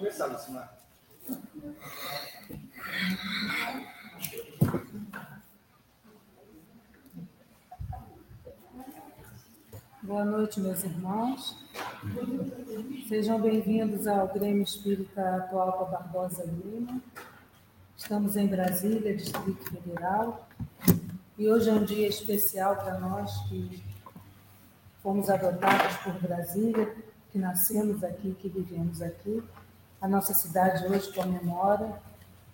começar, Lucimar. Boa noite, meus irmãos. Sejam bem-vindos ao Grêmio Espírita Atual Barbosa Lima. Estamos em Brasília, Distrito Federal, e hoje é um dia especial para nós que fomos adotados por Brasília, que nascemos aqui, que vivemos aqui. A nossa cidade hoje comemora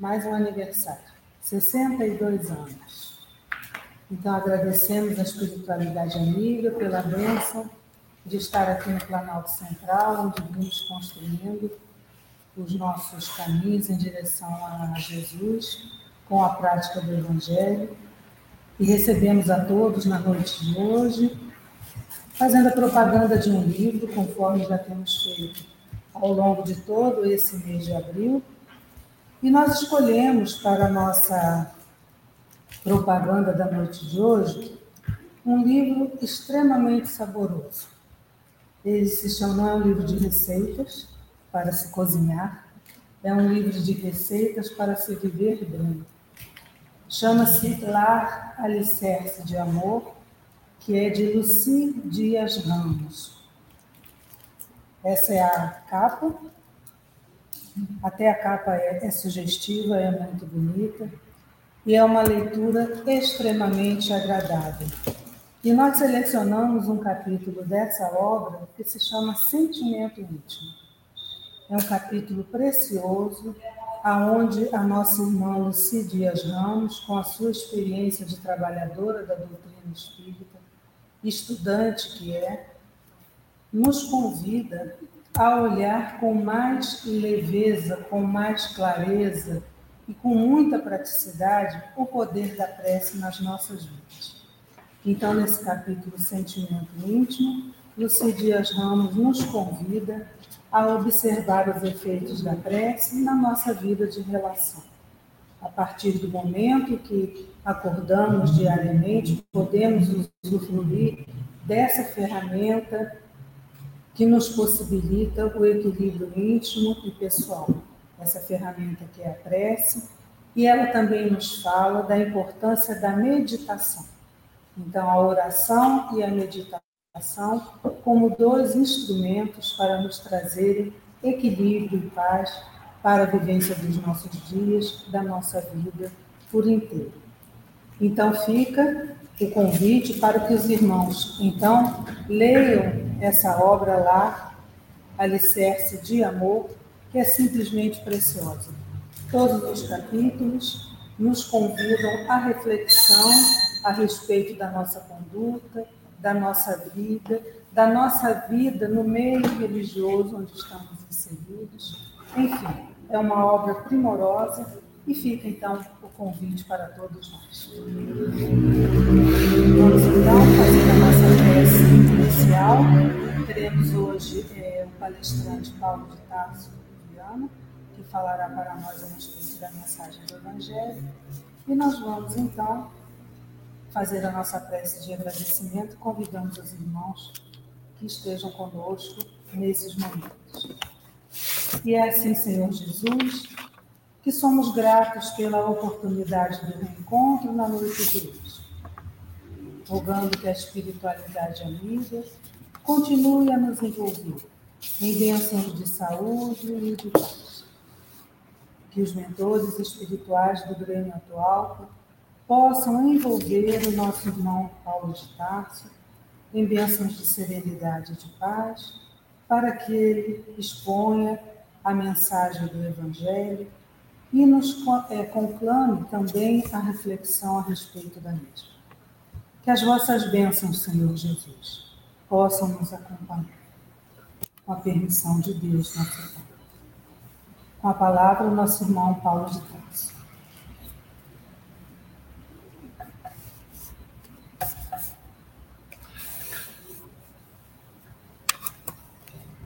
mais um aniversário, 62 anos. Então agradecemos a espiritualidade amiga pela bênção de estar aqui no Planalto Central, onde vimos construindo os nossos caminhos em direção a Jesus, com a prática do Evangelho. E recebemos a todos na noite de hoje fazendo a propaganda de um livro, conforme já temos feito ao longo de todo esse mês de abril. E nós escolhemos para a nossa propaganda da noite de hoje um livro extremamente saboroso. Ele se chama, é um livro de receitas para se cozinhar, é um livro de receitas para se viver bem. Chama-se Lar Alicerce de Amor, que é de Luci Dias Ramos. Essa é a capa. Até a capa é, é sugestiva, é muito bonita e é uma leitura extremamente agradável. E nós selecionamos um capítulo dessa obra que se chama Sentimento Íntimo. É um capítulo precioso, aonde a nossa irmã Luci Dias Ramos, com a sua experiência de trabalhadora da doutrina espírita, estudante que é, nos convida a olhar com mais leveza, com mais clareza e com muita praticidade o poder da prece nas nossas vidas. Então, nesse capítulo Sentimento Íntimo, Luci Dias Ramos nos convida a observar os efeitos da prece na nossa vida de relação. A partir do momento que acordamos diariamente, podemos usufruir dessa ferramenta que nos possibilita o equilíbrio íntimo e pessoal. Essa ferramenta que é a prece, e ela também nos fala da importância da meditação. Então, a oração e a meditação como dois instrumentos para nos trazerem equilíbrio e paz para a vivência dos nossos dias, da nossa vida por inteiro. Então fica o convite para que os irmãos, então, leiam essa obra lá, Alicerce de Amor, que é simplesmente preciosa. Todos os capítulos nos convidam à reflexão a respeito da nossa conduta, da nossa vida, da nossa vida no meio religioso onde estamos inseridos. Enfim, é uma obra primorosa e fica então o convite para todos nós. Vamos então fazer a nossa prece inicial. Teremos hoje é, o palestrante Paulo de Tarso Viana, que falará para nós a respeito da mensagem do Evangelho. E nós vamos então fazer a nossa prece de agradecimento. Convidamos os irmãos que estejam conosco nesses momentos. E é assim, Senhor Jesus, que somos gratos pela oportunidade do reencontro na noite de hoje. Rogando que a espiritualidade amiga continue a nos envolver em bênçãos de saúde e de paz. Que os mentores espirituais do Grêmio atual possam envolver o nosso irmão Paulo de Tarso em bênçãos de serenidade e de paz, para que ele exponha a mensagem do Evangelho e nos é, conclame também a reflexão a respeito da mesma. Que as vossas bênçãos, Senhor Jesus, possam nos acompanhar. Com a permissão de Deus, nosso Pai. Com a palavra, nosso irmão Paulo de Tarso.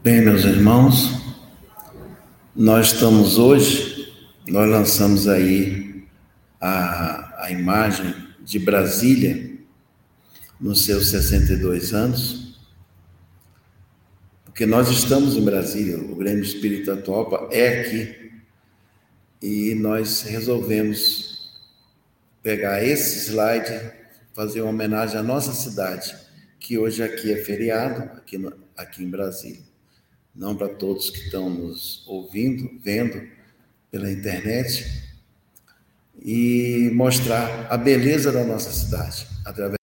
Bem, meus irmãos, nós estamos hoje, nós lançamos aí a, a imagem de Brasília nos seus 62 anos. porque nós estamos em Brasília, o Grêmio Espírita Atualpa é aqui, e nós resolvemos pegar esse slide, fazer uma homenagem à nossa cidade, que hoje aqui é feriado, aqui, aqui em Brasília. Não para todos que estão nos ouvindo, vendo pela internet, e mostrar a beleza da nossa cidade através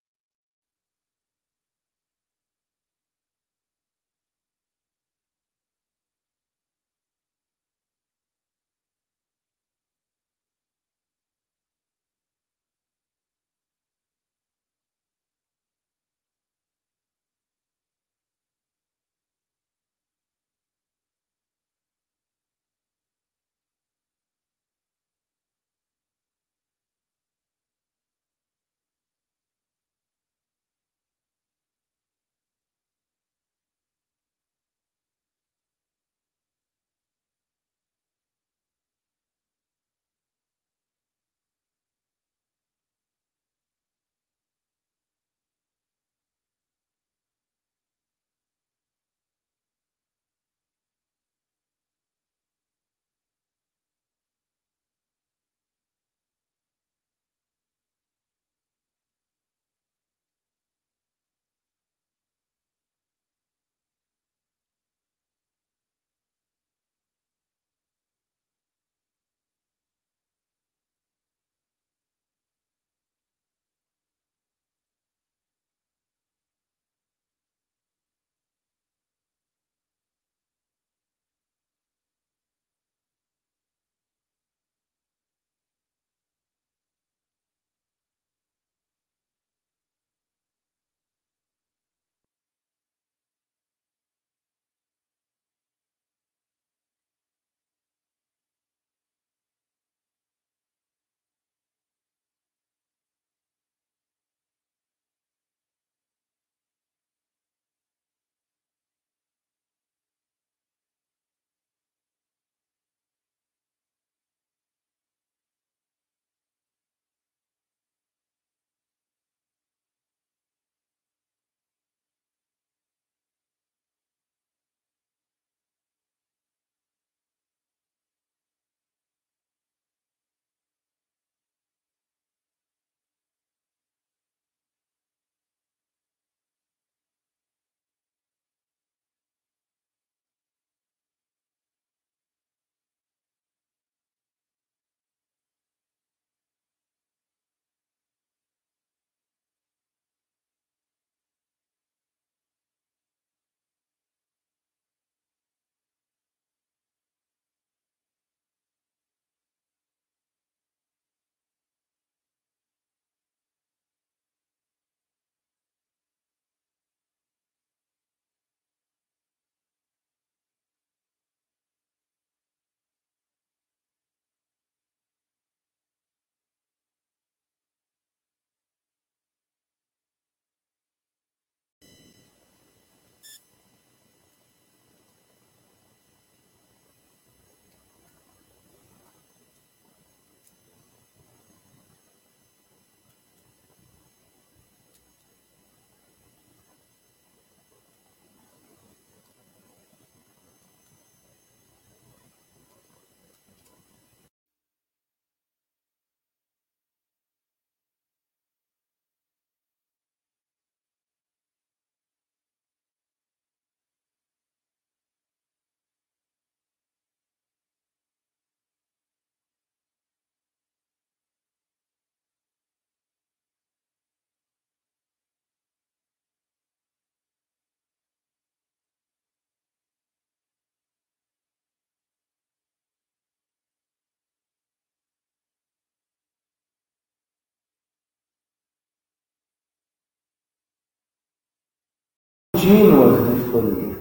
contínuas de escolher.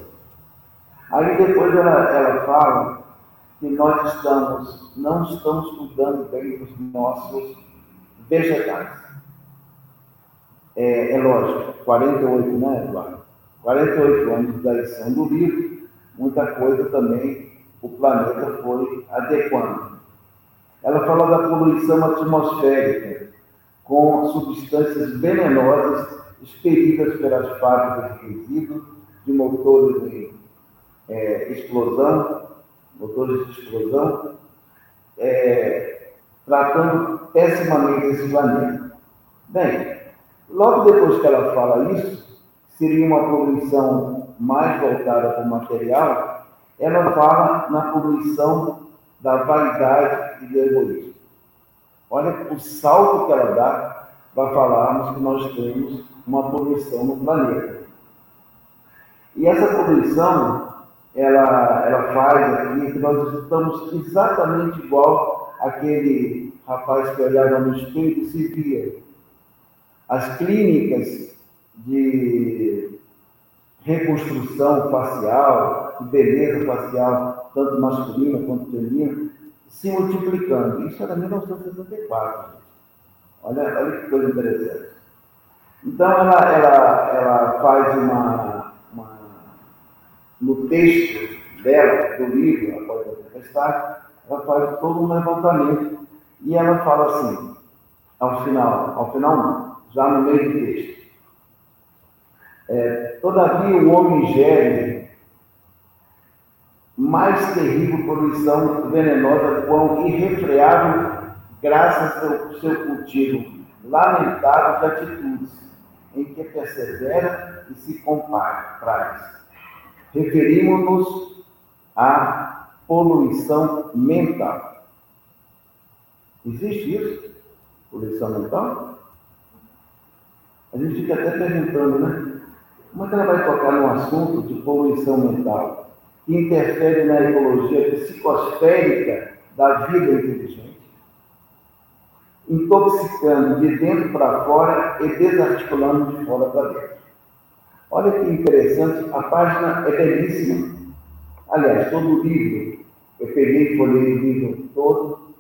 Aí depois ela, ela fala que nós estamos, não estamos cuidando bem dos nossos vegetais. É, é lógico, 48, né, Eduardo? 48 anos da edição do livro, muita coisa também o planeta foi adequando. Ela fala da poluição atmosférica com substâncias venenosas expelidas pelas fábricas de resíduos de motores é, explosão, motores de explosão, é, tratando pessimamente esse planeta. Bem, logo depois que ela fala isso, seria uma poluição mais voltada para o material, ela fala na poluição da vaidade e do egoísmo. Olha o salto que ela dá para falarmos que nós temos uma poluição no planeta. E essa poluição, ela, ela faz aqui que nós estamos exatamente igual aquele rapaz que olhava no espelho e se via. As clínicas de reconstrução facial, de beleza facial, tanto masculina quanto feminina, se multiplicando. Isso era 1964. Olha, olha que coisa interessante. Então, ela, ela, ela faz uma, uma. No texto dela, do livro, após a tempestade, ela faz todo um levantamento. E ela fala assim, ao final, ao final não, já no meio do texto. É, Todavia o homem gere mais terrível poluição venenosa quão irrefreável graças ao seu cultivo lamentável de atitudes em que persevera e se compraz. Referimos-nos à poluição mental. Existe isso? Poluição mental? A gente fica até perguntando, né? Como é que ela vai tocar no assunto de poluição mental, que interfere na ecologia psicosférica da vida inteligente, intoxicando de dentro para fora e desarticulando de fora para dentro? Olha que interessante, a página é belíssima. Aliás, todo o livro, eu peguei e folhei o livro todo,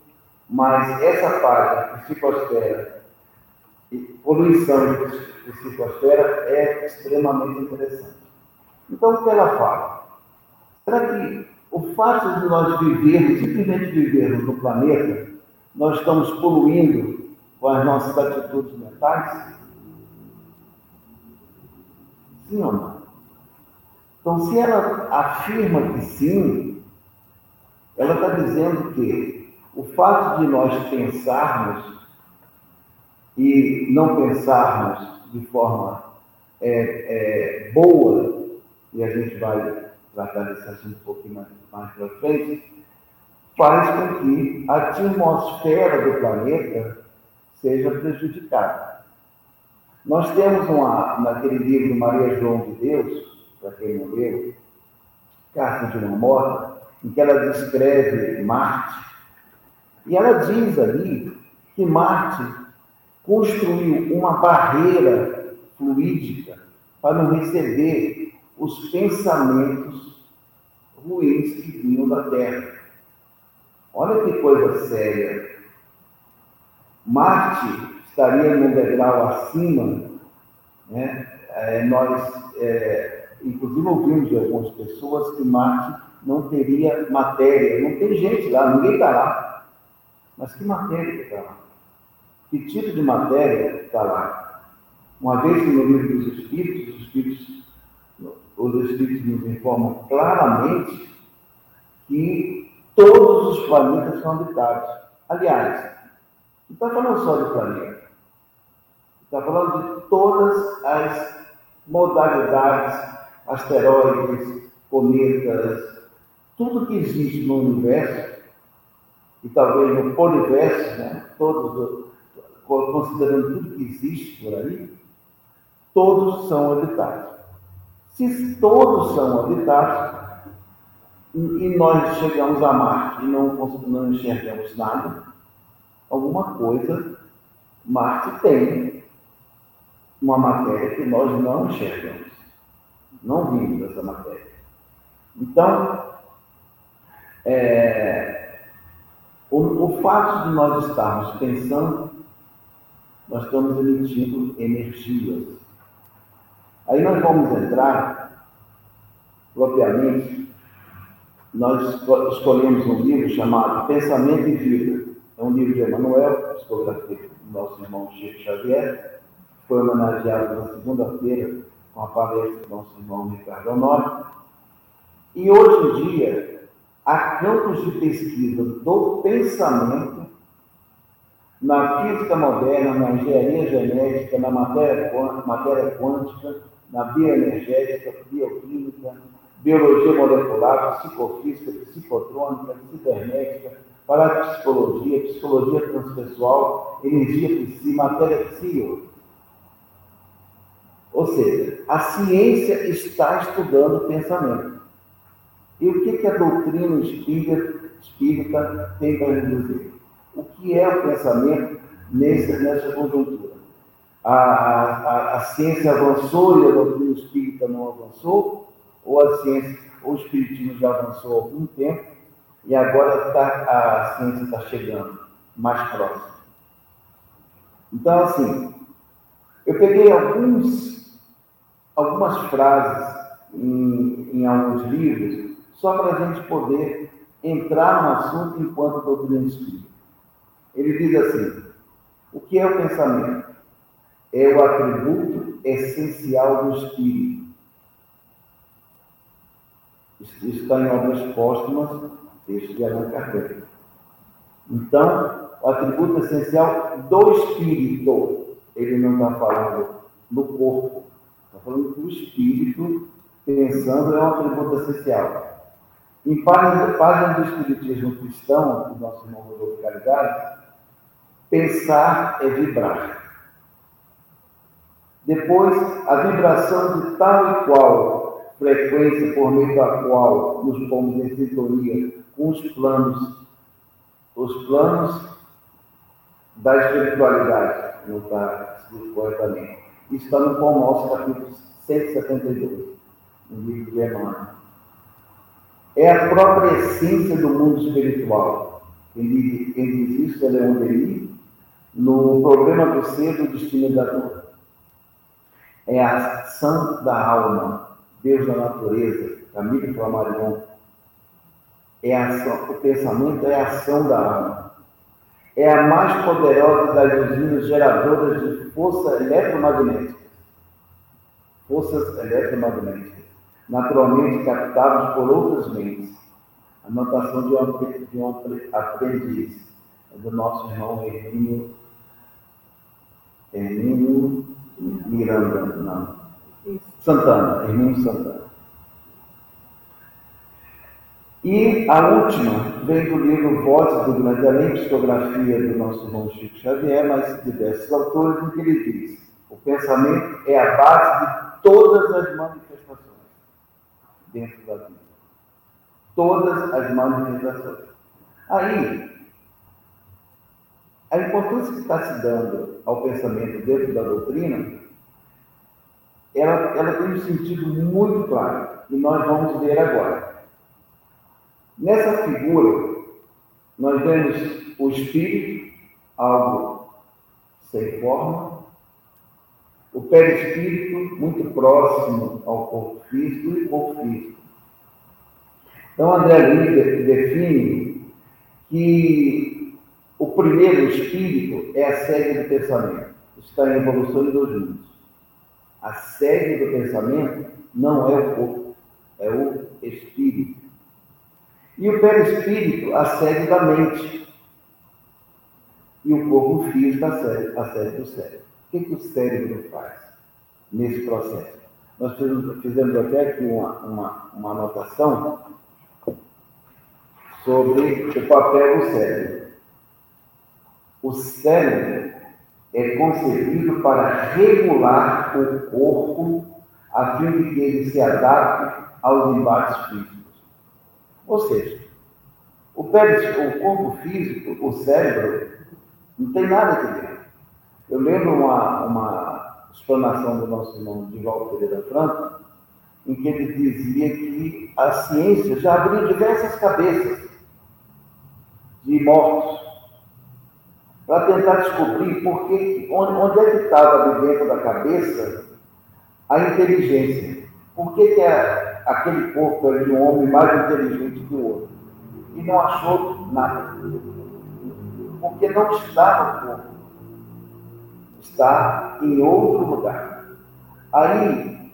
mas essa página, psicosfera, poluição de psicosfera é extremamente interessante. Então, o que ela fala? Será que o fato de nós vivermos, simplesmente vivermos no planeta, nós estamos poluindo com as nossas atitudes mentais? Sim ou não? Então, se ela afirma que sim, ela está dizendo que o fato de nós pensarmos e não pensarmos de forma é, é, boa, e a gente vai tratar desse assunto um pouquinho mais, mais para frente, faz com que a atmosfera do planeta seja prejudicada. Nós temos uma, naquele livro Maria João de Deus, para quem não leu, Carta de uma Morta, em que ela descreve Marte, e ela diz ali que Marte construiu uma barreira fluídica para não receber os pensamentos ruins que vinham da Terra. Olha que coisa séria. Marte estaria num degrau acima, né? É, nós, é, inclusive, ouvimos de algumas pessoas que Marte não teria matéria. Não tem gente lá, ninguém está lá. Mas que matéria está lá? Que tipo de matéria está lá? Uma vez que no livro dos Espíritos, os Espíritos, os Espíritos nos informam claramente que todos os planetas são habitados. Aliás, não está falando só de planeta, está falando de todas as modalidades, asteroides, cometas, tudo que existe no universo, e talvez no poliverso, né? todos considerando tudo que existe por aí, todos são habitados. Se todos são habitados, e nós chegamos a Marte e não, não enxergamos nada, alguma coisa Marte tem uma matéria que nós não enxergamos. Não vimos essa matéria. Então, é, o, o fato de nós estarmos pensando nós estamos emitindo energias. Aí nós vamos entrar, propriamente, nós escolhemos um livro chamado Pensamento e Vida. É um livro de Emmanuel, psicografia do nosso irmão Chico Xavier, foi homenageado na segunda-feira com a palestra do nosso irmão Ricardo Honório. E hoje em dia, há campos de pesquisa do pensamento na física moderna, na engenharia genética, na matéria, matéria quântica, na bioenergética, bioquímica, biologia molecular, psicofísica, psicotrônica, cibernética, parapsicologia, psicologia transpessoal, energia psi, matéria psi. Ou seja, a ciência está estudando o pensamento. E o que, que a doutrina espírita, espírita tem para nos dizer? O que é o pensamento nessa, nessa conjuntura? A, a, a ciência avançou e a doutrina espírita não avançou? Ou a ciência, ou o espiritismo já avançou há algum tempo e agora tá, a ciência está chegando mais próximo? Então, assim, eu peguei alguns, algumas frases em, em alguns livros só para a gente poder entrar no assunto enquanto doutrina espírita. Ele diz assim: o que é o pensamento? É o atributo essencial do espírito. Isso está em obras póstumas, texto de Allan Kardec. Então, o atributo essencial do espírito, ele não está falando no corpo, está falando do espírito, pensando é um atributo essencial. Em página, do Espiritismo Cristão, do nosso irmão Rodolfo Caridade, pensar é vibrar. Depois, a vibração de tal e qual frequência por meio da qual nos pomos em sintonia com os planos, os planos da espiritualidade, não está escrito corretamente. Isso está no Pão Nosso, capítulo 172, no livro de Emmanuel é a própria essência do mundo espiritual. Quem diz, isso é Leon Denis, no Problema do Ser do Destino da Dor. É a ação da alma, Deus da natureza, Camille Flammarion. É a ação, o pensamento é a ação da alma. É a mais poderosa das usinas geradoras de força eletromagnética. Forças eletromagnéticas naturalmente captados por outras mentes. Anotação de um, de um aprendiz, é do nosso irmão Hermínio, Hermínio Miranda, não. Santana, Hermínio Santana. E a última vem do livro Vozes do Grande Além, psicografia do nosso irmão Chico Xavier, mas diversos autores, em que ele diz: o pensamento é a base de todas as manifestações dentro da vida. Todas as manifestações. Aí, a importância que está se dando ao pensamento dentro da doutrina, ela, ela tem um sentido muito claro, e nós vamos ver agora. Nessa figura, nós vemos o espírito, algo sem forma, o perispírito muito próximo ao corpo físico e o corpo físico. Então, André Luiz define que o primeiro espírito é a sede do pensamento. Está em evolução em dois mundos. A sede do pensamento não é o corpo, é o espírito. E o perispírito, a sede da mente. E o corpo físico, a sede, a sede do cérebro. O que, que o cérebro faz nesse processo? Nós fizemos até aqui uma, uma, uma anotação sobre o papel do cérebro. O cérebro é concebido para regular o corpo a fim de que ele se adapte aos embates físicos. Ou seja, o, o corpo físico, o cérebro, não tem nada aqui dentro. Eu lembro uma, uma explanação do nosso irmão Divaldo Pereira Franco, em que ele dizia que a ciência já abriu diversas cabeças de mortos para tentar descobrir por que, onde, onde é que estava dentro da cabeça a inteligência. Por que, que é aquele corpo era de um homem mais inteligente que o outro? E não achou nada. Porque não está no corpo está em outro lugar. Aí,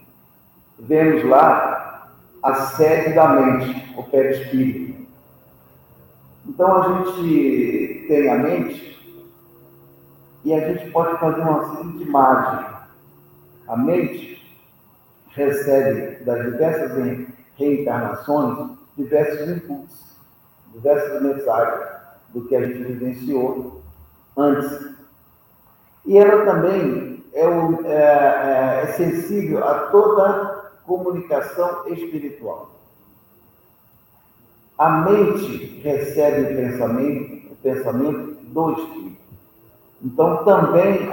vemos lá a sede da mente, o perispírito. Então a gente tem a mente e a gente pode fazer uma seguinte imagem. A mente recebe das diversas reencarnações diversos impulsos, diversas mensagens do que a gente vivenciou antes. E ela também é, é, é, é sensível a toda comunicação espiritual. A mente recebe o pensamento, o pensamento do espírito. Então também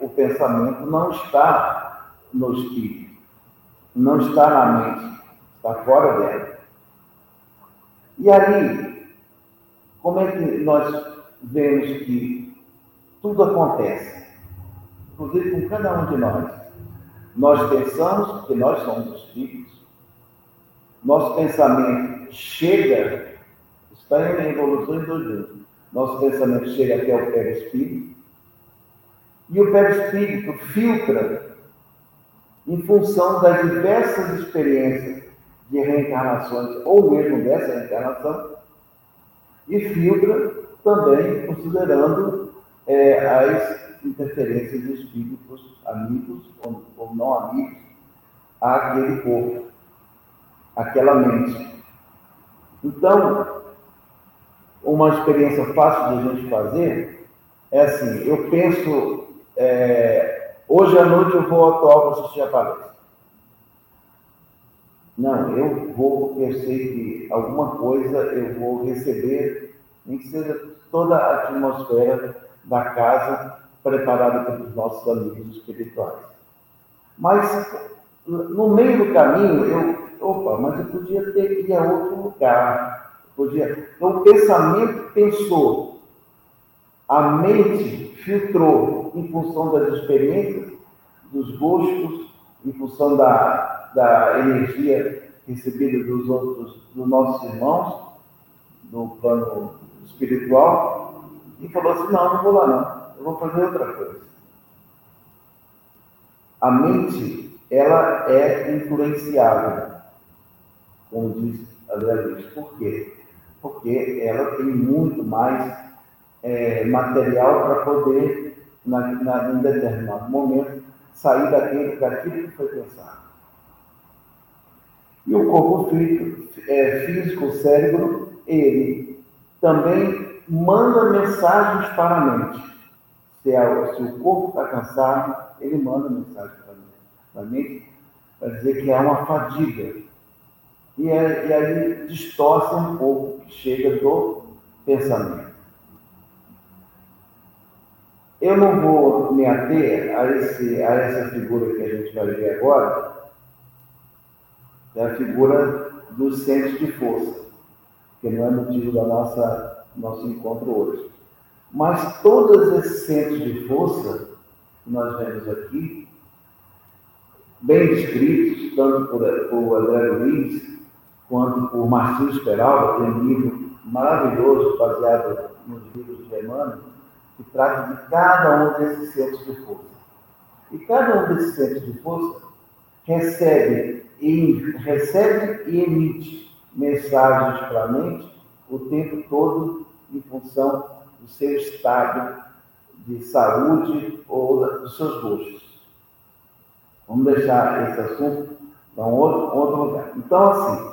o pensamento não está no espírito, não está na mente, está fora dela. E aí, como é que nós vemos que tudo acontece? Inclusive com cada um de nós. Nós pensamos que nós somos espíritos. Nosso pensamento chega, está em evolução em dois mundos. Nosso pensamento chega até o perispírito. E o perispírito filtra em função das diversas experiências de reencarnações, ou mesmo dessa reencarnação, e filtra também considerando é, as interferências de espíritos amigos ou, ou não amigos àquele corpo, àquela mente. Então, uma experiência fácil de a gente fazer é assim, eu penso, é, hoje à noite eu vou atuar para assistir a palestra. Não, eu vou, porque sei que alguma coisa eu vou receber, nem que seja toda a atmosfera da casa preparada pelos nossos amigos espirituais. Mas, no meio do caminho, eu, opa, mas eu podia ter ir a outro lugar. Podia. Então, o pensamento pensou, a mente filtrou em função das experiências, dos gostos, em função da, da energia recebida dos outros, dos nossos irmãos, no plano espiritual, e falou assim: não, não vou lá não, eu vou fazer outra coisa. A mente, ela é influenciável, como diz André Luiz. Por quê? Porque ela tem muito mais é, material para poder, na, na, em determinado momento, sair daquilo, daquilo que foi pensado. E o corpo físico, é, físico, o cérebro, ele também manda mensagens para a mente. Se, é, se o corpo está cansado, ele manda mensagem para a mente, para dizer que há uma fadiga. E, é, e aí distorce um pouco, que chega do pensamento. Eu não vou me ater a, esse, a essa figura que a gente vai ver agora, é a figura dos centros de força, que não é motivo da nossa nosso encontro hoje. Mas todos esses centros de força que nós vemos aqui, bem descritos, tanto por, por André Luiz, quanto por Marcinho Peralta, tem um livro maravilhoso, baseado nos livros de Emmanuel, que trata de cada um desses centros de força. E cada um desses centros de força recebe e recebe e emite mensagens para a mente o tempo todo em função do seu estado de saúde ou dos seus gostos. Vamos deixar esse assunto para um outro, outro lugar. Então, assim,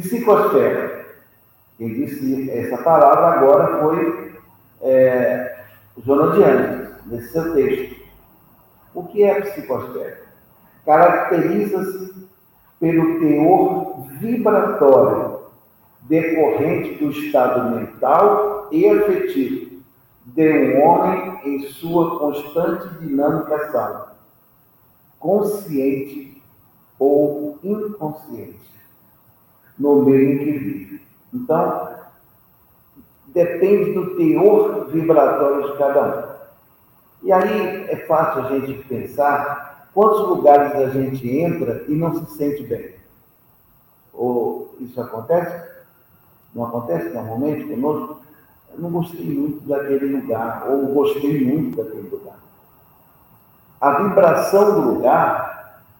psicosfera. Quem disse essa palavra agora foi é, Anjos, nesse seu texto. O que é psicosfera? Caracteriza-se pelo teor vibratório decorrente do estado mental e afetivo de um homem em sua constante dinâmica ação, consciente ou inconsciente, no meio em que vive. Então, depende do teor vibratório de cada um. E aí é fácil a gente pensar Quantos lugares a gente entra e não se sente bem? Ou isso acontece? Não acontece normalmente conosco? Eu não gostei muito daquele lugar, ou gostei muito daquele lugar. A vibração do lugar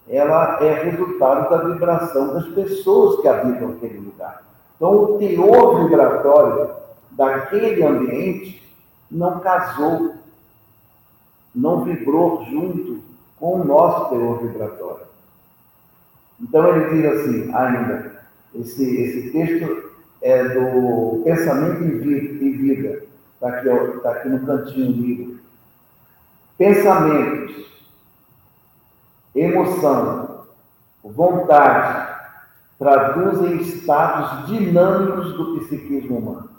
ela é resultado da vibração das pessoas que habitam aquele lugar. Então, o teor vibratório daquele ambiente não casou, não vibrou junto com o nosso teor vibratório. Então, ele diz assim, ainda, esse, esse texto é do Pensamento e Vida, está aqui, tá aqui no cantinho do livro. Pensamentos emoção, vontade, traduzem estados dinâmicos do psiquismo humano.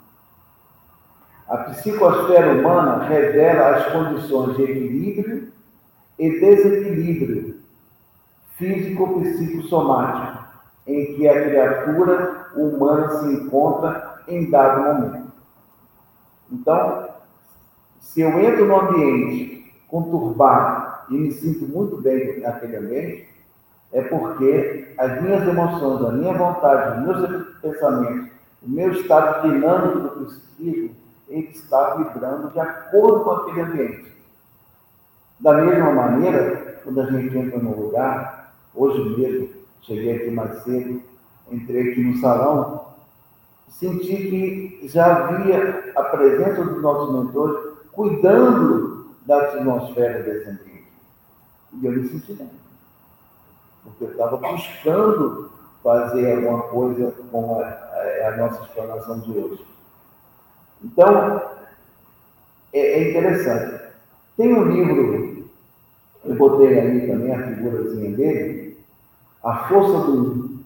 A psicosfera humana revela as condições de equilíbrio e desequilíbrio físico-psicossomático em que a criatura humana se encontra em dado momento. Então, se eu entro no ambiente conturbado, e me sinto muito bem naquele ambiente, é porque as minhas emoções, a minha vontade, os meus pensamentos, o meu estado dinâmico do psiquismo, ele está vibrando de acordo com aquele ambiente. Da mesma maneira, quando a gente entra num lugar, hoje mesmo, cheguei aqui mais cedo, entrei aqui no salão, senti que já havia a presença dos nossos mentores cuidando da atmosfera desse ambiente. E eu me senti bem. Porque eu estava buscando fazer alguma coisa com a, a, nossa explanação de hoje. Então, é, é, interessante. Tem um livro, eu botei ali também a figurazinha dele, A Força do Um,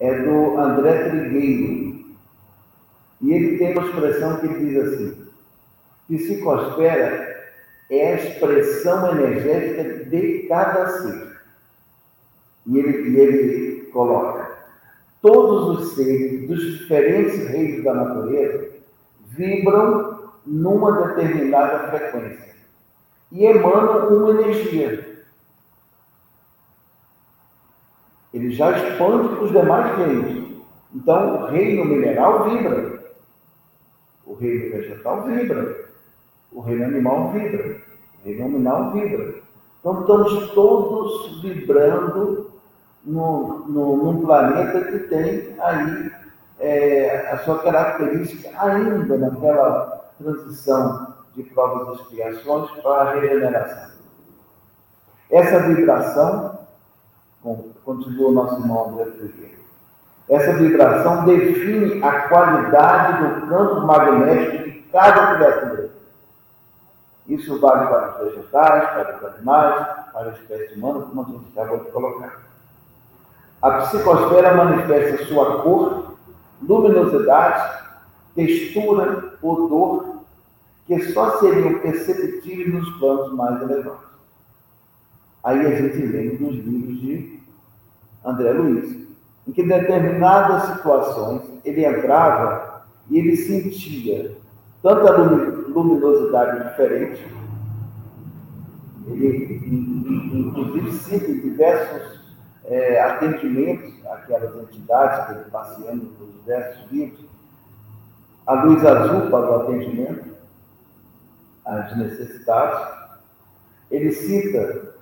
é do André Trigueiro. E ele tem uma expressão que diz assim: psicosfera é a expressão energética de cada ser. E ele, e ele coloca: todos os seres dos diferentes reinos da natureza vibram numa determinada frequência e emanam uma energia. Ele já expande para os demais reinos. Então, o reino mineral vibra, o reino vegetal vibra, o reino animal vibra, o reino animal vibra. Então estamos todos vibrando no, num planeta que tem aí é, a sua característica ainda naquela transição de provas e expiações para a regeneração. Essa vibração, continua o nosso irmão André Figueiredo, essa vibração define a qualidade do campo magnético de cada criatura. Isso vale para os vegetais, para os animais, para a espécie humana, como a gente acabou de colocar. A psicosfera manifesta sua cor, luminosidade, textura, odor, que só seriam perceptíveis nos planos mais elevados. Aí a gente lembra dos livros de André Luiz, em que em determinadas situações ele entrava e ele sentia tanta luminosidade diferente. Ele, inclusive, cita diversos é, atendimentos àquelas entidades que passeando nos diversos livros. A luz azul para o atendimento às necessidades. Ele cita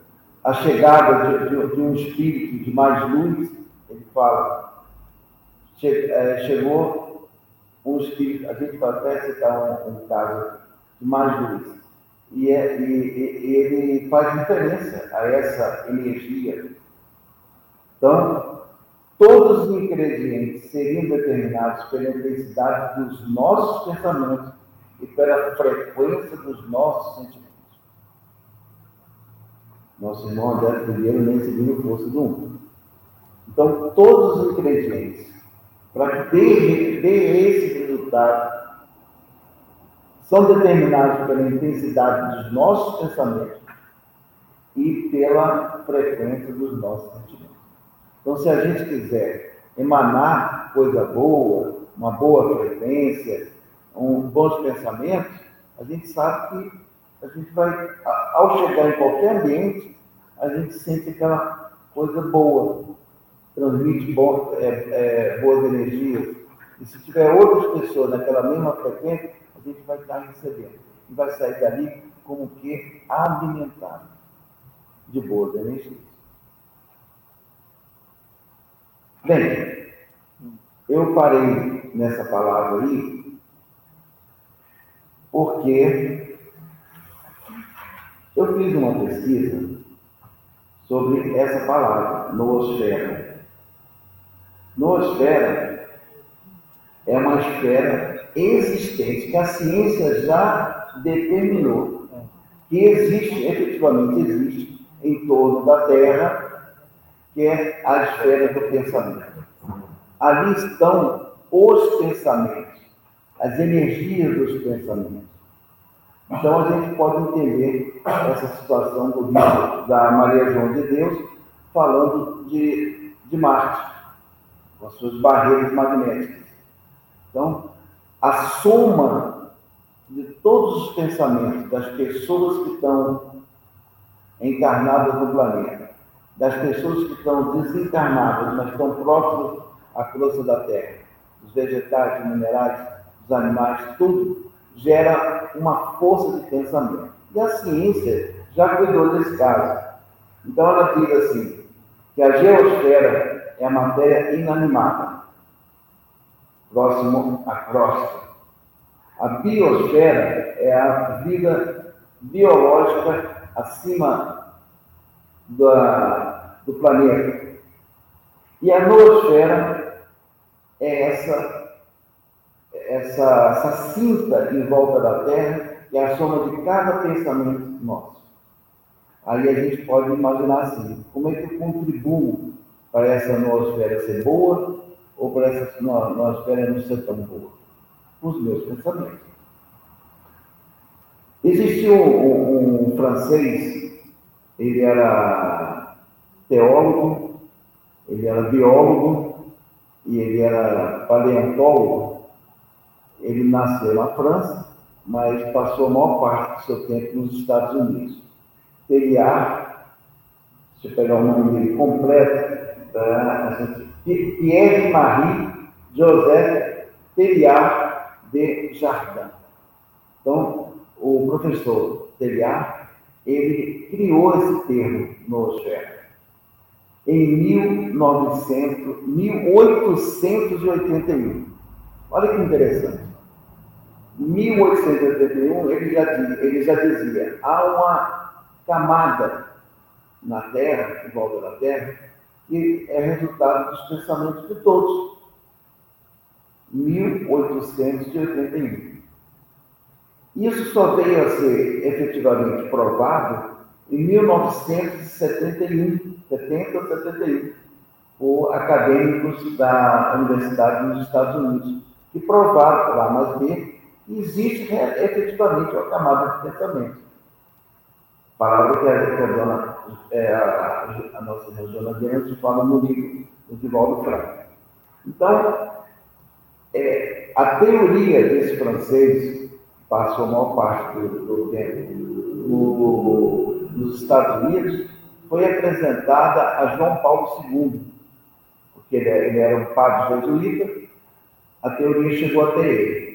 a chegada de, de, de um espírito de mais luz. Ele fala, che, é, chegou um espírito, a gente pode até citar um, um caso de mais luz, e, é, e, e, ele faz diferença a essa energia. Então, todos os ingredientes seriam determinados pela intensidade dos nossos pensamentos e pela frequência dos nossos sentimentos. Nosso irmão André Figueiredo nem seguiu força do um. Então, todos os ingredientes para que dê, dê esse resultado, são determinados pela intensidade dos nossos pensamentos e pela frequência dos nossos sentimentos. Então, se a gente quiser emanar coisa boa, uma boa frequência, um, bons pensamentos, a gente sabe que a gente vai, ao chegar em qualquer ambiente, a gente sente aquela coisa boa, transmite bo, é, é, boas energias. E se tiver outras pessoas naquela mesma frequência, a gente vai estar recebendo. E vai sair dali como que alimentado de boas energias. Bem, eu parei nessa palavra aí porque eu fiz uma pesquisa sobre essa palavra, noosfera. Noosfera é uma esfera existente que a ciência já determinou que existe, efetivamente existe, em torno da Terra, que é a esfera do pensamento. Ali estão os pensamentos, as energias dos pensamentos. Então a gente pode entender essa situação do livro da Maria João de Deus falando de, de Marte, com as suas barreiras magnéticas. Então, a soma de todos os pensamentos das pessoas que estão encarnadas no planeta, das pessoas que estão desencarnadas, mas estão próximas à crosta da Terra, os vegetais, os minerais, os animais, tudo gera uma força de pensamento. E a ciência já cuidou desse caso. Então ela diz assim, que a geosfera é a matéria inanimada, próximo à crosta. A biosfera é a vida biológica acima da, do planeta. E a noosfera é essa essa, essa cinta em volta da Terra, que é a soma de cada pensamento nosso. Aí a gente pode imaginar assim, como é que eu contribuo para essa noosfera ser boa ou para essa noosfera não ser tão boa? Os meus pensamentos. Existiu um, um, um francês, ele era teólogo, ele era biólogo e ele era paleontólogo, ele nasceu na França, mas passou a maior parte do seu tempo nos Estados Unidos. Teilhard, se eu pegar o nome dele completo, tá? Pierre-Marie Joseph Teilhard de Jardin. Então, o professor Teilhard, ele criou esse termo noosfera em 1900, 1881. Olha que interessante. 1881, ele já, ele já dizia: há uma camada na Terra, em volta da Terra, que é resultado dos pensamentos de todos. 1881. Isso só veio a ser efetivamente provado em 1971, 70 ou 71, por acadêmicos da Universidade dos Estados Unidos, que provaram A mais B existe né, efetivamente uma camada de pensamento. Palavra que a, que a, dona, é, a, a nossa Regina Dentro fala no livro do Divaldo Franco. Então, é, a teoria desse francês passou a maior parte do, do tempo no, nos Estados Unidos, foi apresentada a João Paulo II, porque ele, ele era um padre jesuíta, a teoria chegou até ele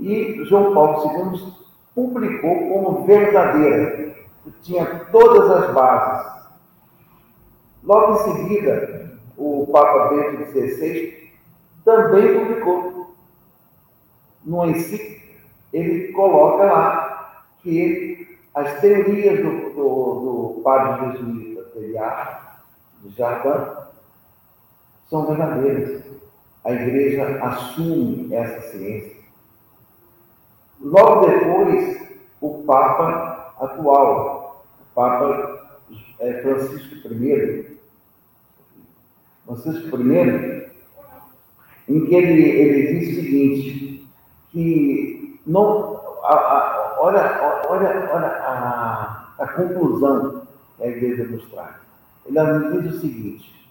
e João Paulo II publicou como verdadeira, que tinha todas as bases. Logo em seguida, o Papa Bento XVI também publicou. No encíclico, ele coloca lá que as teorias do, do, do padre jesuíta Telhar, de Jardim, são verdadeiras. A igreja assume essa ciência. Logo depois, o Papa atual, o Papa é, Francisco I, Francisco I, em que ele, ele diz o seguinte, que não, a, a, olha, olha, olha a, a conclusão que a igreja nos traz. Ele diz o seguinte,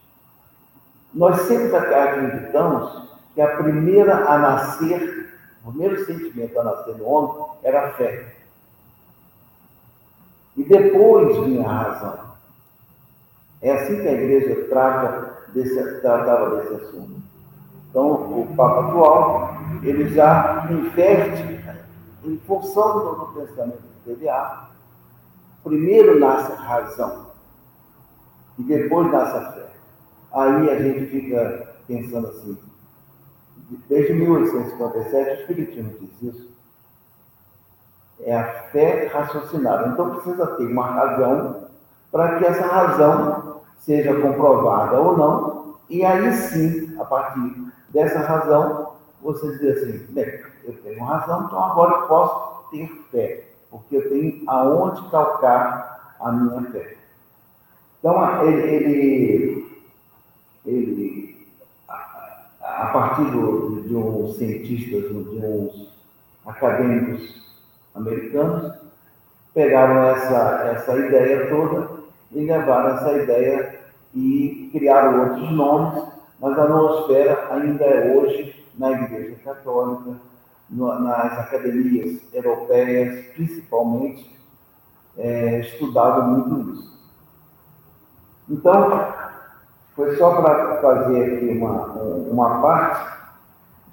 nós sempre acreditamos que a primeira a nascer o primeiro sentimento a nascer no homem era a fé. E depois vinha a razão. É assim que a igreja trata desse, tratava desse assunto. Então, o Papa atual, ele já inverte em função do novo pensamento que teve a primeiro nasce a razão e depois nasce a fé. Aí a gente fica pensando assim, desde 1857 o Espiritismo diz isso. É a fé raciocinada. Então precisa ter uma razão para que essa razão seja comprovada ou não, e aí sim, a partir dessa razão, você diz assim, bem, eu tenho razão, então agora eu posso ter fé, porque eu tenho aonde calcar a minha fé. Então, ele, ele, ele a, partir do, de uns cientistas, de uns acadêmicos americanos, pegaram essa, essa ideia toda e levaram essa ideia e criaram outros nomes, mas a noosfera ainda é hoje, na Igreja Católica, nas academias europeias, principalmente, é, estudado muito isso. Então, foi só para fazer aqui uma, uma parte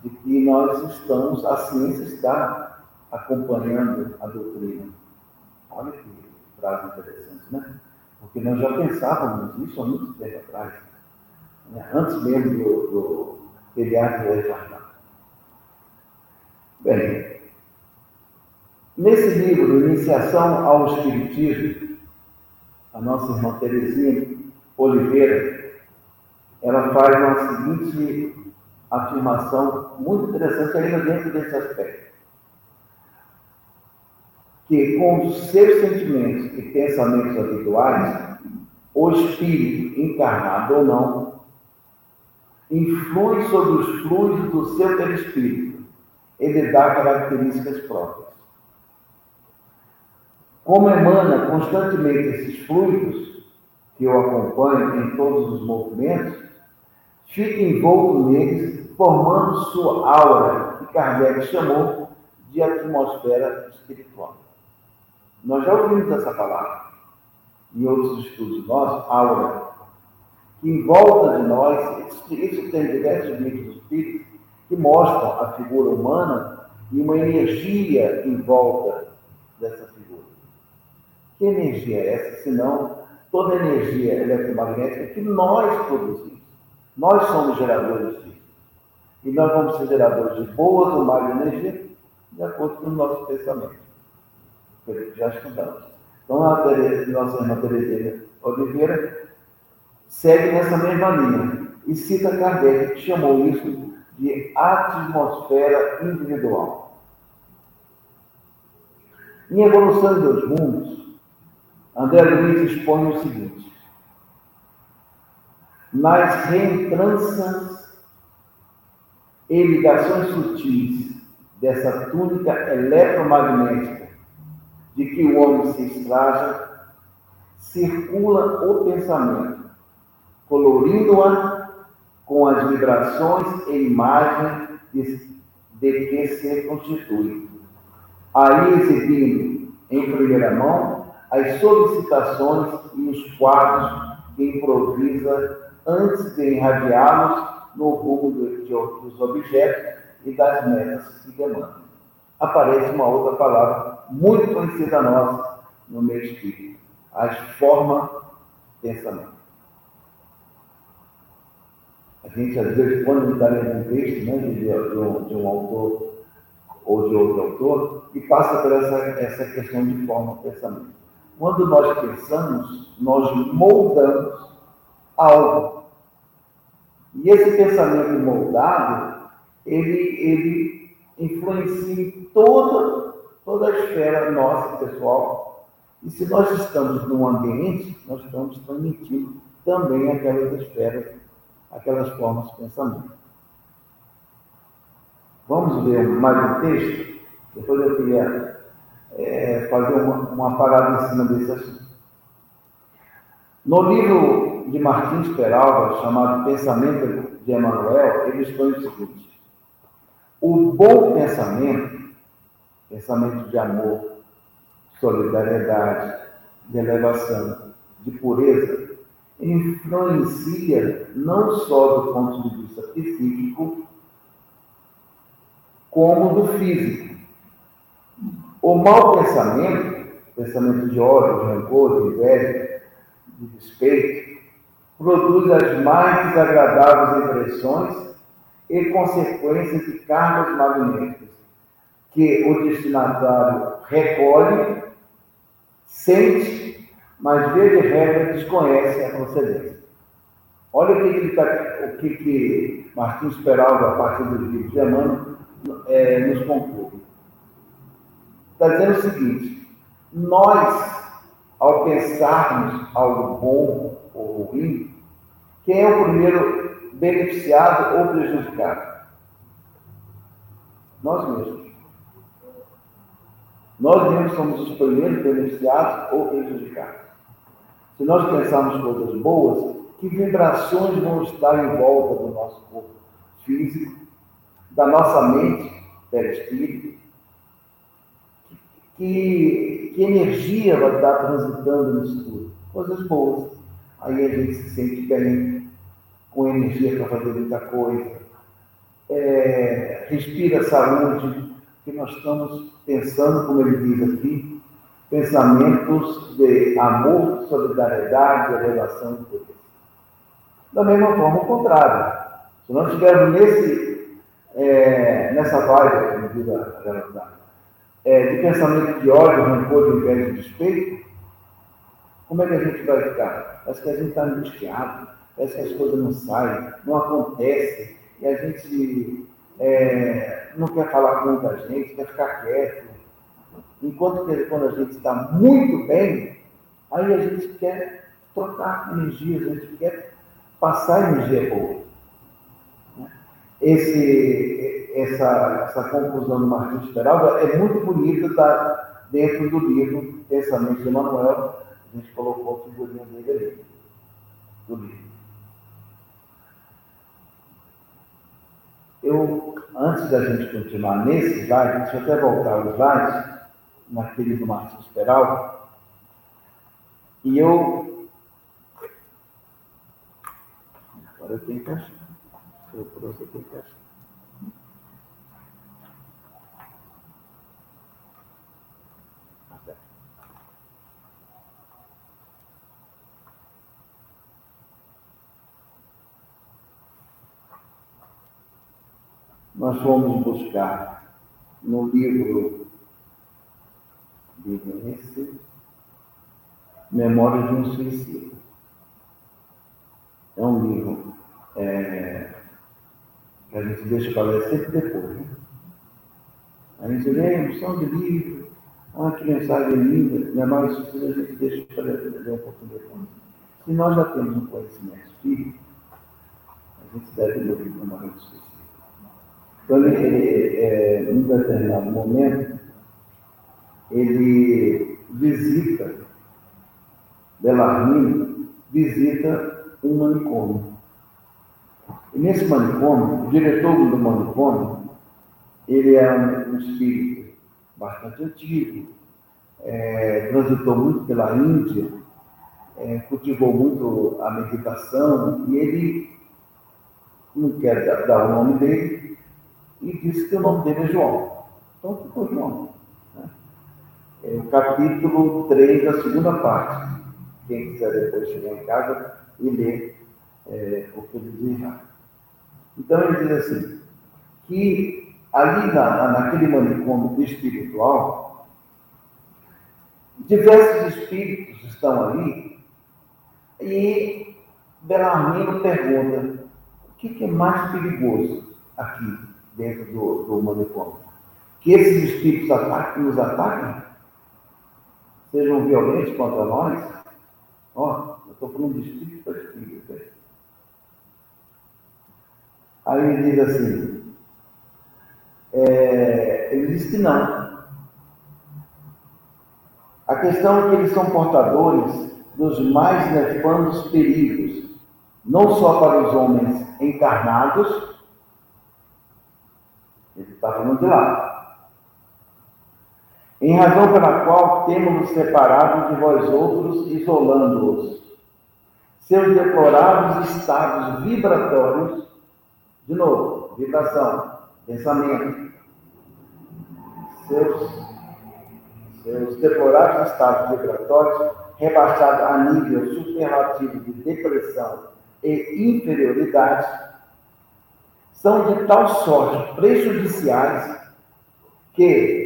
de que nós estamos, a ciência está acompanhando a doutrina. Olha que frase interessante, né? Porque nós já pensávamos isso há muito tempo atrás, né? antes mesmo do, do pediatra retardado. Bem, nesse livro, Iniciação ao Espiritismo, a nossa irmã Terezinha Oliveira, ela faz uma seguinte afirmação muito interessante ainda dentro desse aspecto. Que com os seus sentimentos e pensamentos habituais, o espírito, encarnado ou não, influi sobre os fluidos do seu perispírito. Ele dá características próprias. Como emana constantemente esses fluidos, que eu acompanho em todos os movimentos, fica envolto neles, formando sua aura, que Kardec chamou de atmosfera espiritual. Nós já ouvimos essa palavra em outros estudos nossos, aura, que em volta de nós, isso tem diversos livros Espírito que mostram a figura humana e uma energia em volta dessa figura. Que energia é essa, senão toda energia eletromagnética que nós produzimos. Nós somos geradores disso. E nós vamos ser geradores de boas ou más energia de acordo com o nosso pensamento. Já estudamos. Então, a Tereza, nossa irmã Terezinha Oliveira segue nessa mesma linha e cita Kardec, que chamou isso de atmosfera individual. Em Evolução de Dois Mundos, André Luiz expõe o seguinte: nas reentranças e ligações sutis dessa túnica eletromagnética de que o homem se extraja, circula o pensamento, colorindo-a com as vibrações e imagem de, de que se constitui, aí exibindo em primeira mão as solicitações e os quadros que improvisa antes de irradiá-los no rumo de, de, dos objetos e das metas que demandam. Aparece uma outra palavra muito conhecida nossa no meio espírito, as forma pensamento. A gente, às vezes, quando está lendo um texto né, de, de, um, de um autor ou de outro autor, e passa por essa, essa questão de forma pensamento. Quando nós pensamos, nós moldamos algo. E esse pensamento moldado, ele, ele influencia toda, toda a esfera nossa, pessoal. E se nós estamos num ambiente, nós estamos transmitindo também aquelas esferas, aquelas formas de pensamento. Vamos ver mais um texto? Depois eu queria é, fazer uma, uma parada em cima desse assunto. No livro de Martins Peralva, chamado Pensamento de Emanuel, ele expõe o seguinte: o bom pensamento, pensamento de amor, solidariedade, de elevação, de pureza, influencia não só do ponto de vista psíquico, como do físico. O mau pensamento, pensamento de ódio, de rancor, de inveja, de despeito, produz as mais desagradáveis impressões e consequências de cargas magnéticas que o destinatário recolhe, sente, mas via de regra desconhece a procedência. Olha o que, que, tá, o que, que Martins Peralta, a partir do livro de Emmanuel, é, nos conclui. Está dizendo o seguinte: nós, ao pensarmos algo bom ou ruim, quem é o primeiro beneficiado ou prejudicado? Nós mesmos. Nós mesmos somos os primeiros beneficiados ou prejudicados. Se nós pensarmos coisas boas, que vibrações vão estar em volta do nosso corpo físico, da nossa mente, perispírito, que, que energia vai estar transitando nisso tudo? Coisas boas. Aí a gente se sente bem, com energia para fazer muita coisa. É, respira saúde, que nós estamos pensando, como ele diz aqui, pensamentos de amor, solidariedade, elevação e poder. Da mesma forma, o contrário. Se nós estivermos nesse, é, nessa vibe, como diz a realidade, é, de pensamento de ódio, rancor, de inveja e despeito, como é que a gente vai ficar? Parece que a gente está angustiado, parece que as coisas não saem, não acontecem, e a gente é, não quer falar com muita gente, quer ficar quieto. Enquanto que quando a gente está muito bem, aí a gente quer trocar energia, a gente quer passar energia boa. Esse, essa, essa conclusão do Martins Peralta é muito bonita tá dentro do livro Pensamento de Manuel. A gente colocou a figurinha dele ali, do livro. Eu, antes da gente continuar nesse slide, deixa eu até voltar os slides, naquele do Martins Peralta, e eu. Agora eu tenho que achar. Eu trouxe aqui que achar. nós fomos buscar no livro, esse, Memória de um Suicídio. É um livro é, que a gente deixa para ler sempre depois. Né? A gente lê opção de livro, ah, que mensagem linda, Memória de Suicídio a gente deixa para ler um pouco depois. Se nós já temos um conhecimento espírita, a gente deve ler o livro Memória de Suicídio. Então, ele é, em um determinado momento, ele visita, Belarmino visita um manicômio. E nesse manicômio, o diretor do manicômio, ele é um, espírito bastante antigo, é, transitou muito pela Índia, é, cultivou muito a meditação, e ele não quer dar o nome dele, e disse que o nome dele é João. Então ficou João. É capítulo 3 da segunda parte. Quem quiser depois chegar em casa e ler é, o que ele diz lá. Então ele diz assim, que ali na, naquele manicômio espiritual, diversos espíritos estão ali e Belarmino pergunta, o que, que é mais perigoso aqui? dentro do, do manicômio. Que esses espíritos ataquem, nos ataquem, sejam violentos contra nós. Ó, eu estou falando de espírito para espírito. Né? Aí ele diz assim, é, ele diz que não. A questão é que eles são portadores dos mais nefandos perigos, não só para os homens encarnados, ele está falando de lá. Em razão pela qual temos nos separado de vós outros, isolando-os. Seus deploráveis estados vibratórios, de novo, vibração, pensamento. Seus, seus deploráveis estados vibratórios rebaixado a nível superlativo de depressão e inferioridade, são de tal sorte prejudiciais que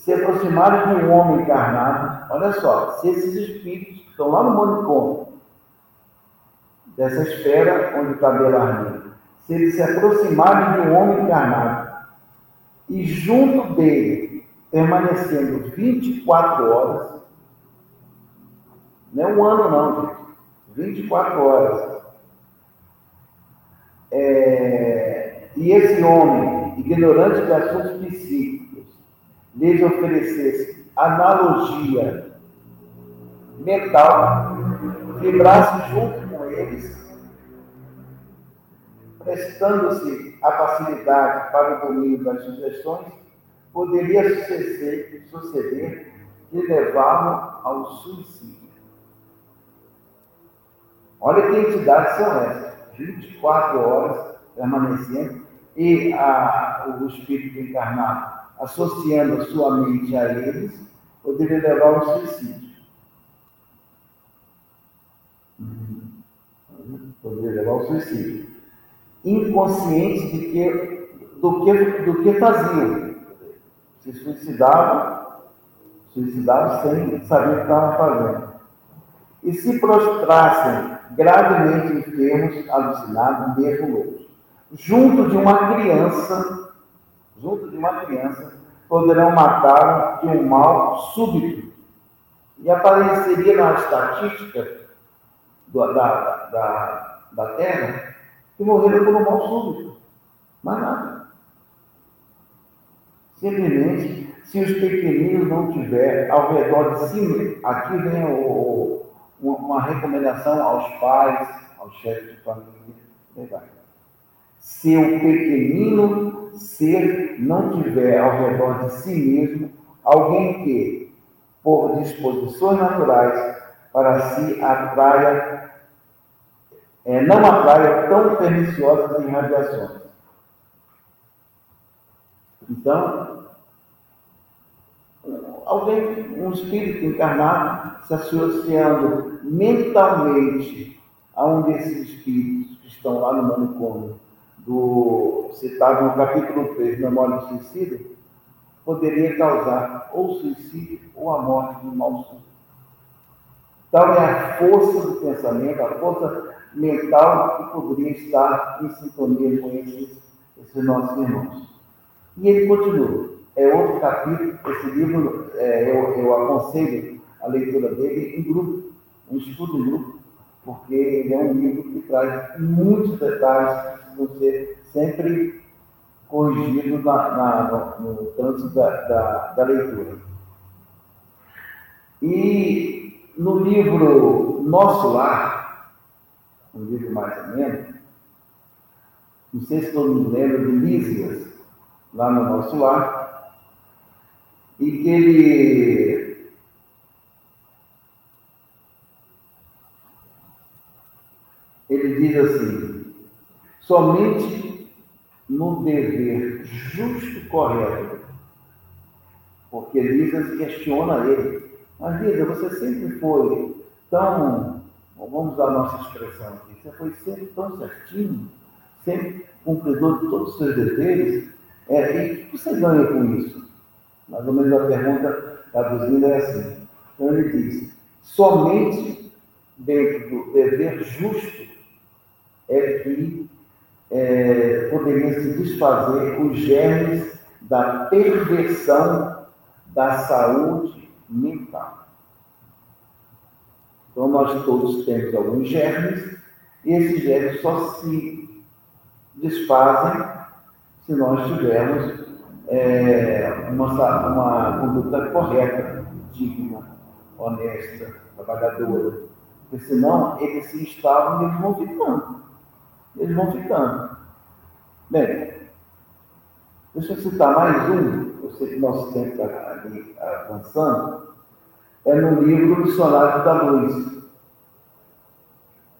se aproximarem de um homem encarnado, olha só, se esses espíritos que estão lá no manicômio, dessa esfera onde está Belarmino, se eles se aproximarem de um homem encarnado e junto dele, permanecendo 24 horas, não é um ano não, gente, 24 horas, é, e esse homem, ignorante de assuntos psíquicos, lhes oferecesse analogia mental, vibrasse junto com eles, prestando-se a facilidade para o domínio das sugestões, poderia suceder, suceder de levá-lo ao suicídio. Olha que entidades são essas. 24 horas permanecendo e a, o espírito encarnado associando a sua mente a eles, poderia levar ao suicídio. Poderia levar ao suicídio. Inconsciente de que, do, que, do que faziam. Se suicidavam, suicidavam sem saber o que estavam fazendo. E se prostrassem gravemente enfermos, alucinados, nervosos, junto de uma criança, junto de uma criança, poderão matar de um mal súbito. E apareceria na estatística do, da, da, da Terra que morreram por um mal súbito. Mas nada. Simplesmente, se os pequeninos não tiverem ao redor de si, aqui vem o, uma recomendação aos pais, aos chefes de família. Se o pequenino ser não tiver ao redor de si mesmo alguém que, por disposições naturais, para si atraia, é, não atraia tão perniciosas irradiações. Então, alguém, um espírito encarnado, se associando mentalmente a um desses espíritos que estão lá no manicômio, do, citado no capítulo 3, Memória do Suicida, poderia causar ou suicídio ou a morte de mal súbito. Tal é a força do pensamento, a força mental que poderia estar em sintonia com esses, esses nossos irmãos. E ele continua é outro capítulo. Esse livro é, eu, eu aconselho a leitura dele em grupo, um estudo em grupo, porque ele é um livro que traz muitos detalhes ser sempre corrigidos na, na, no, no trânsito da, da, da leitura. E no livro Nosso Lar, um livro mais ou menos, não sei se estou me lembro de Lísias, lá no Nosso Lar, e que ele ele diz assim: somente no dever justo correto, porque Lisa questiona ele. Mas Lisa, você sempre foi tão, vamos usar a nossa expressão aqui, você foi sempre tão certinho, sempre cumpridor de todos os seus deveres, é, e o que você ganha com isso? Mais ou menos a pergunta traduzindo é assim. Então ele diz: somente dentro do dever justo é que é, poderia se desfazer os germes da perversão da saúde mental. Então, nós todos temos alguns germes, e esses germes só se desfazem se nós tivermos é, uma, uma conduta correta, digna, honesta, trabalhadora. Porque senão eles se instalam e vão ficando. Eles vão ficando. Bem, deixa eu citar mais um, eu sei que nosso tempo está avançando, é no livro Missionário da Luz.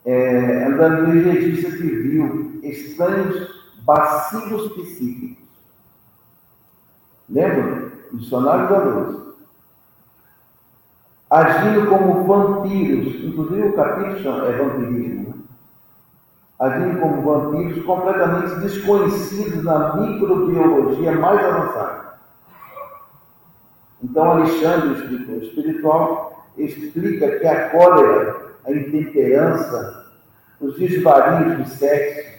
É, André Luiz registra que viu estranhos bacilos psíquicos Lembra? Missionário da luz. agindo como vampiros, inclusive o capítulo é vampirismo, né? Agindo como vampiros completamente desconhecidos na microbiologia mais avançada. Então, Alexandre, o espiritual, explica que a cólera, a intemperança, os desvarios do sexo,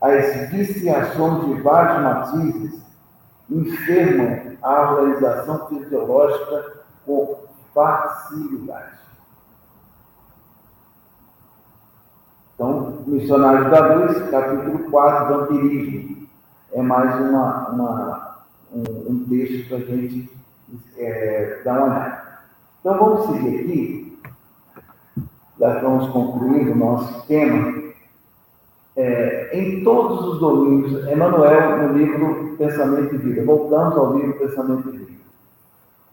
as viciações de vários matizes enfermam a organização fisiológica com facilidade. Então, Missionários da Luz, capítulo 4, vampirismo. É mais uma, uma um, um, texto para a gente é, dar uma olhada. Então, vamos seguir aqui. Já estamos concluindo o nosso tema. É, em todos os domínios, Emmanuel, no livro Pensamento e Vida. Voltamos ao livro Pensamento e Vida.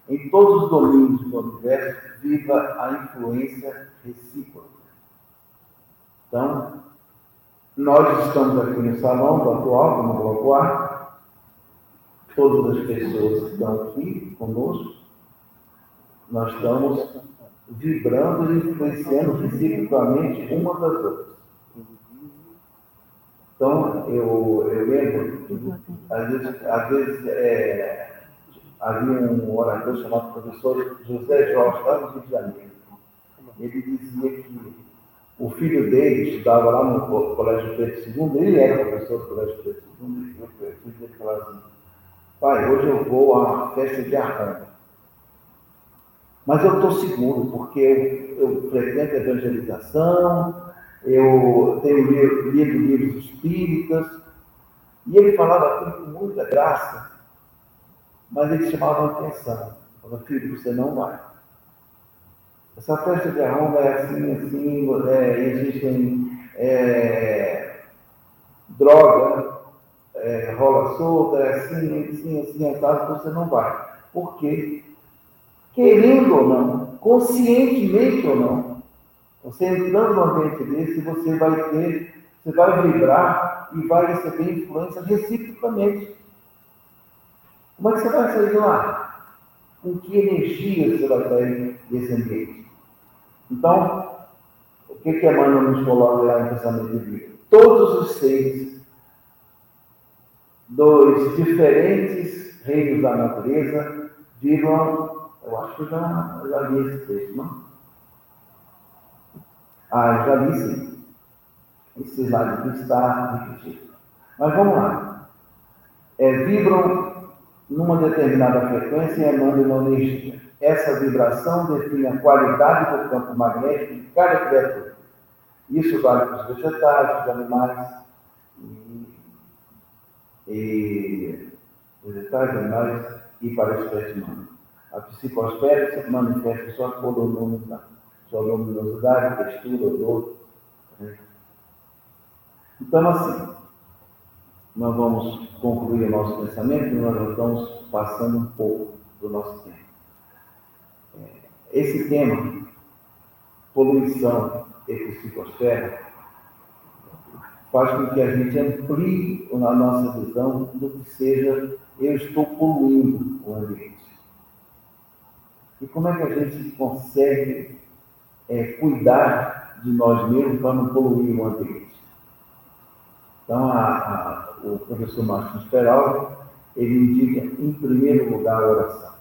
Em todos os domínios do universo, viva a influência recíproca. Então, nós estamos aqui no salão do atual, no bloco A, todas as pessoas que estão aqui conosco, nós estamos vibrando e influenciando reciprocamente uma das outras. Então, eu, eu lembro, às vezes, às vezes é, havia um orador chamado professor José Jorge, lá no Rio de Janeiro. Ele dizia que o filho dele estudava lá no Colégio Pedro II, ele era professor do Colégio Pedro II, e o filho dele falava assim, pai, hoje eu vou uma festa de arranjo. Mas eu estou seguro, porque eu, eu frequento a evangelização, eu tenho lido, lido livros espíritas, e ele falava com muita graça, mas ele chamava a atenção. Falava, filho, você não vai. Essa festa de arromba é assim, assim, é, existem é, droga, é, rola solta, é assim, assim, assim, assado, você não vai. Por quê? Querendo ou não, conscientemente ou não, você entrando no ambiente desse, você vai ter, você vai vibrar e vai receber influência reciprocamente. Como é que você vai sair de lá? Com que energia você vai sair desse ambiente? Então, o que, que Emmanuel nos coloca lá em Pensamento Vida? Todos os seres dos diferentes reinos da natureza viram, eu acho que já, já li esse texto, não? Ah, já li sim. Esse aqui está repetido. Mas vamos lá. É, vibram numa determinada frequência e emanam uma energia. Essa vibração define a qualidade do campo magnético de cada criatura. Isso vale para os vegetais, para os animais, e, vegetais, animais e para a espécie humana. A psicosfera se manifesta sua luminosidade, sua luminosidade, textura, odor. Né? Então, assim, nós vamos concluir o nosso pensamento e nós estamos passando um pouco do nosso tempo. Esse tema, poluição ecosistosfera, faz com que a gente amplie a nossa visão do que seja eu estou poluindo o ambiente. E como é que a gente consegue é, cuidar de nós mesmos para não poluir o ambiente? Então, a, a, o professor Márcio Peral, ele indica, em primeiro lugar, a oração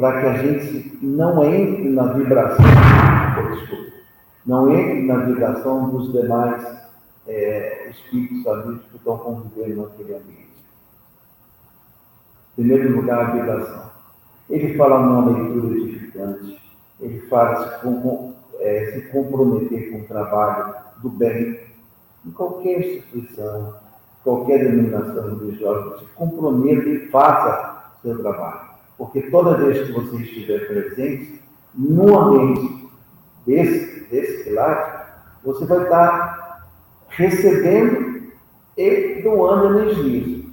para que a gente não entre na vibração, desculpa, não entre na vibração dos demais é, espíritos amigos que estão convivendo naquele ambiente. Em primeiro lugar, a vibração. Ele fala numa leitura edificante, ele fala se, com, é, se comprometer com o trabalho do bem, em qualquer instituição, qualquer denominação religiosa, se comprometa e faça seu trabalho. Porque toda vez que você estiver presente no ambiente desse, desse pilar, você vai estar recebendo e doando energias.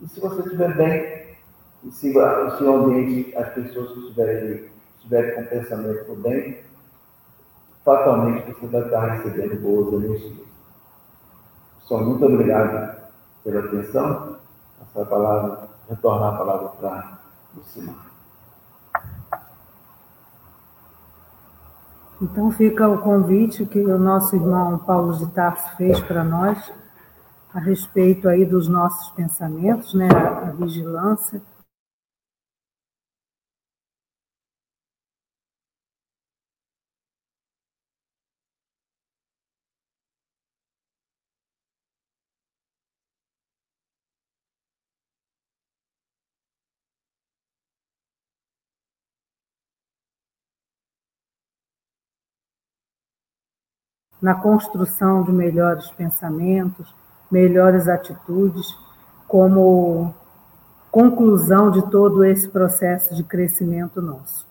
E se você estiver bem, e se o seu ambiente, as pessoas que estiverem ali, estiverem com pensamento do bem, fatalmente você vai estar recebendo boas energias. Pessoal, muito obrigado pela atenção. Essa palavra, retornar a palavra para Lucimar. Então fica o convite que o nosso irmão Paulo de Tarso fez para nós a respeito aí dos nossos pensamentos, né, a vigilância. Na construção de melhores pensamentos, melhores atitudes, como conclusão de todo esse processo de crescimento nosso.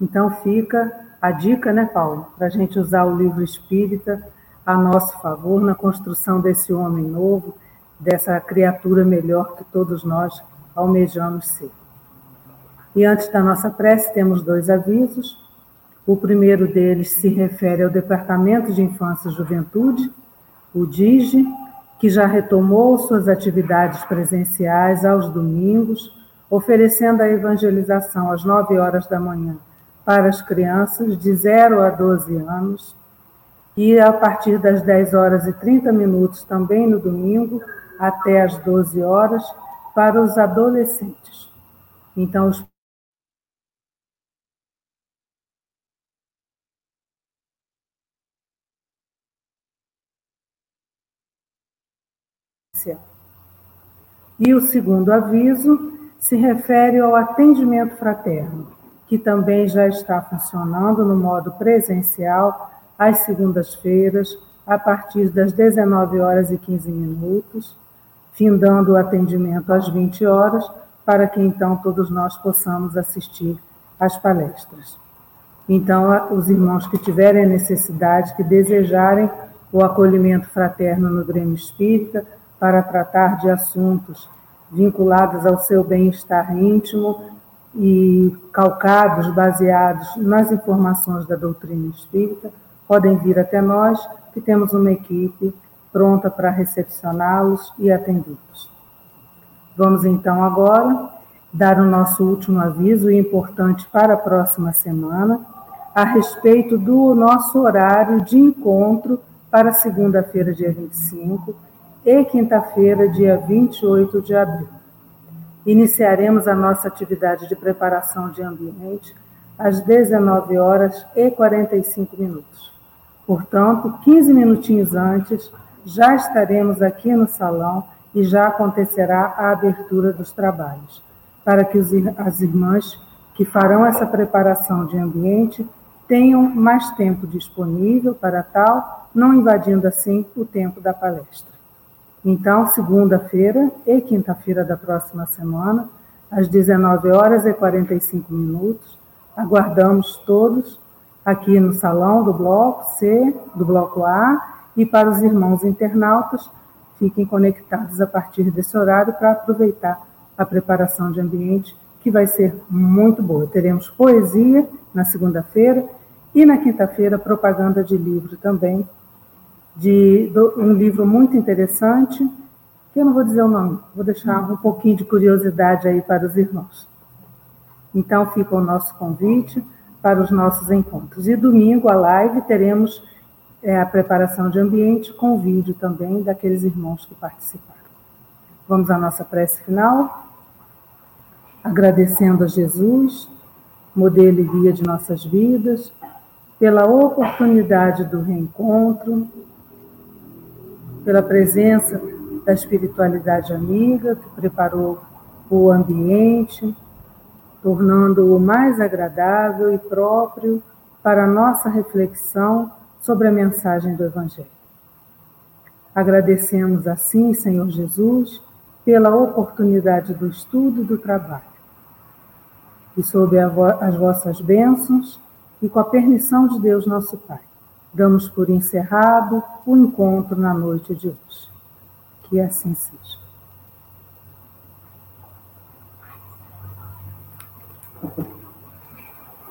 Então fica a dica, né, Paulo, para a gente usar o livro espírita a nosso favor na construção desse homem novo, dessa criatura melhor que todos nós almejamos ser. E antes da nossa prece, temos dois avisos. O primeiro deles se refere ao Departamento de Infância e Juventude, o DIGE, que já retomou suas atividades presenciais aos domingos, oferecendo a evangelização às 9 horas da manhã para as crianças de 0 a 12 anos e a partir das 10 horas e 30 minutos também no domingo até as 12 horas para os adolescentes. Então, os E o segundo aviso se refere ao atendimento fraterno, que também já está funcionando no modo presencial às segundas-feiras, a partir das 19 horas e 15 minutos, findando o atendimento às 20 horas, para que então todos nós possamos assistir às palestras. Então, os irmãos que tiverem necessidade, que desejarem o acolhimento fraterno no Grêmio Espírita, para tratar de assuntos vinculados ao seu bem-estar íntimo e calcados, baseados nas informações da doutrina espírita, podem vir até nós, que temos uma equipe pronta para recepcioná-los e atendê-los. Vamos então agora dar o nosso último aviso importante para a próxima semana a respeito do nosso horário de encontro para segunda-feira, dia 25 e quinta-feira, dia 28 de abril. Iniciaremos a nossa atividade de preparação de ambiente às 19 horas e 45 minutos. Portanto, 15 minutinhos antes, já estaremos aqui no salão e já acontecerá a abertura dos trabalhos, para que as irmãs que farão essa preparação de ambiente tenham mais tempo disponível para tal, não invadindo assim o tempo da palestra. Então, segunda-feira e quinta-feira da próxima semana, às 19 horas e 45 minutos, aguardamos todos aqui no salão do bloco C, do bloco A, e para os irmãos internautas, fiquem conectados a partir desse horário para aproveitar a preparação de ambiente, que vai ser muito boa. Teremos poesia na segunda-feira e na quinta-feira propaganda de livro também de um livro muito interessante, que eu não vou dizer o nome, vou deixar um pouquinho de curiosidade aí para os irmãos. Então fica o nosso convite para os nossos encontros. E domingo, a live, teremos é, a preparação de ambiente com vídeo também daqueles irmãos que participaram. Vamos à nossa prece final, agradecendo a Jesus, modelo e guia de nossas vidas, pela oportunidade do reencontro, pela presença da espiritualidade amiga, que preparou o ambiente, tornando-o mais agradável e próprio para a nossa reflexão sobre a mensagem do Evangelho. Agradecemos assim, Senhor Jesus, pela oportunidade do estudo e do trabalho. E sob as vossas bênçãos e com a permissão de Deus, nosso Pai Damos por encerrado o encontro na noite de hoje. Que assim seja.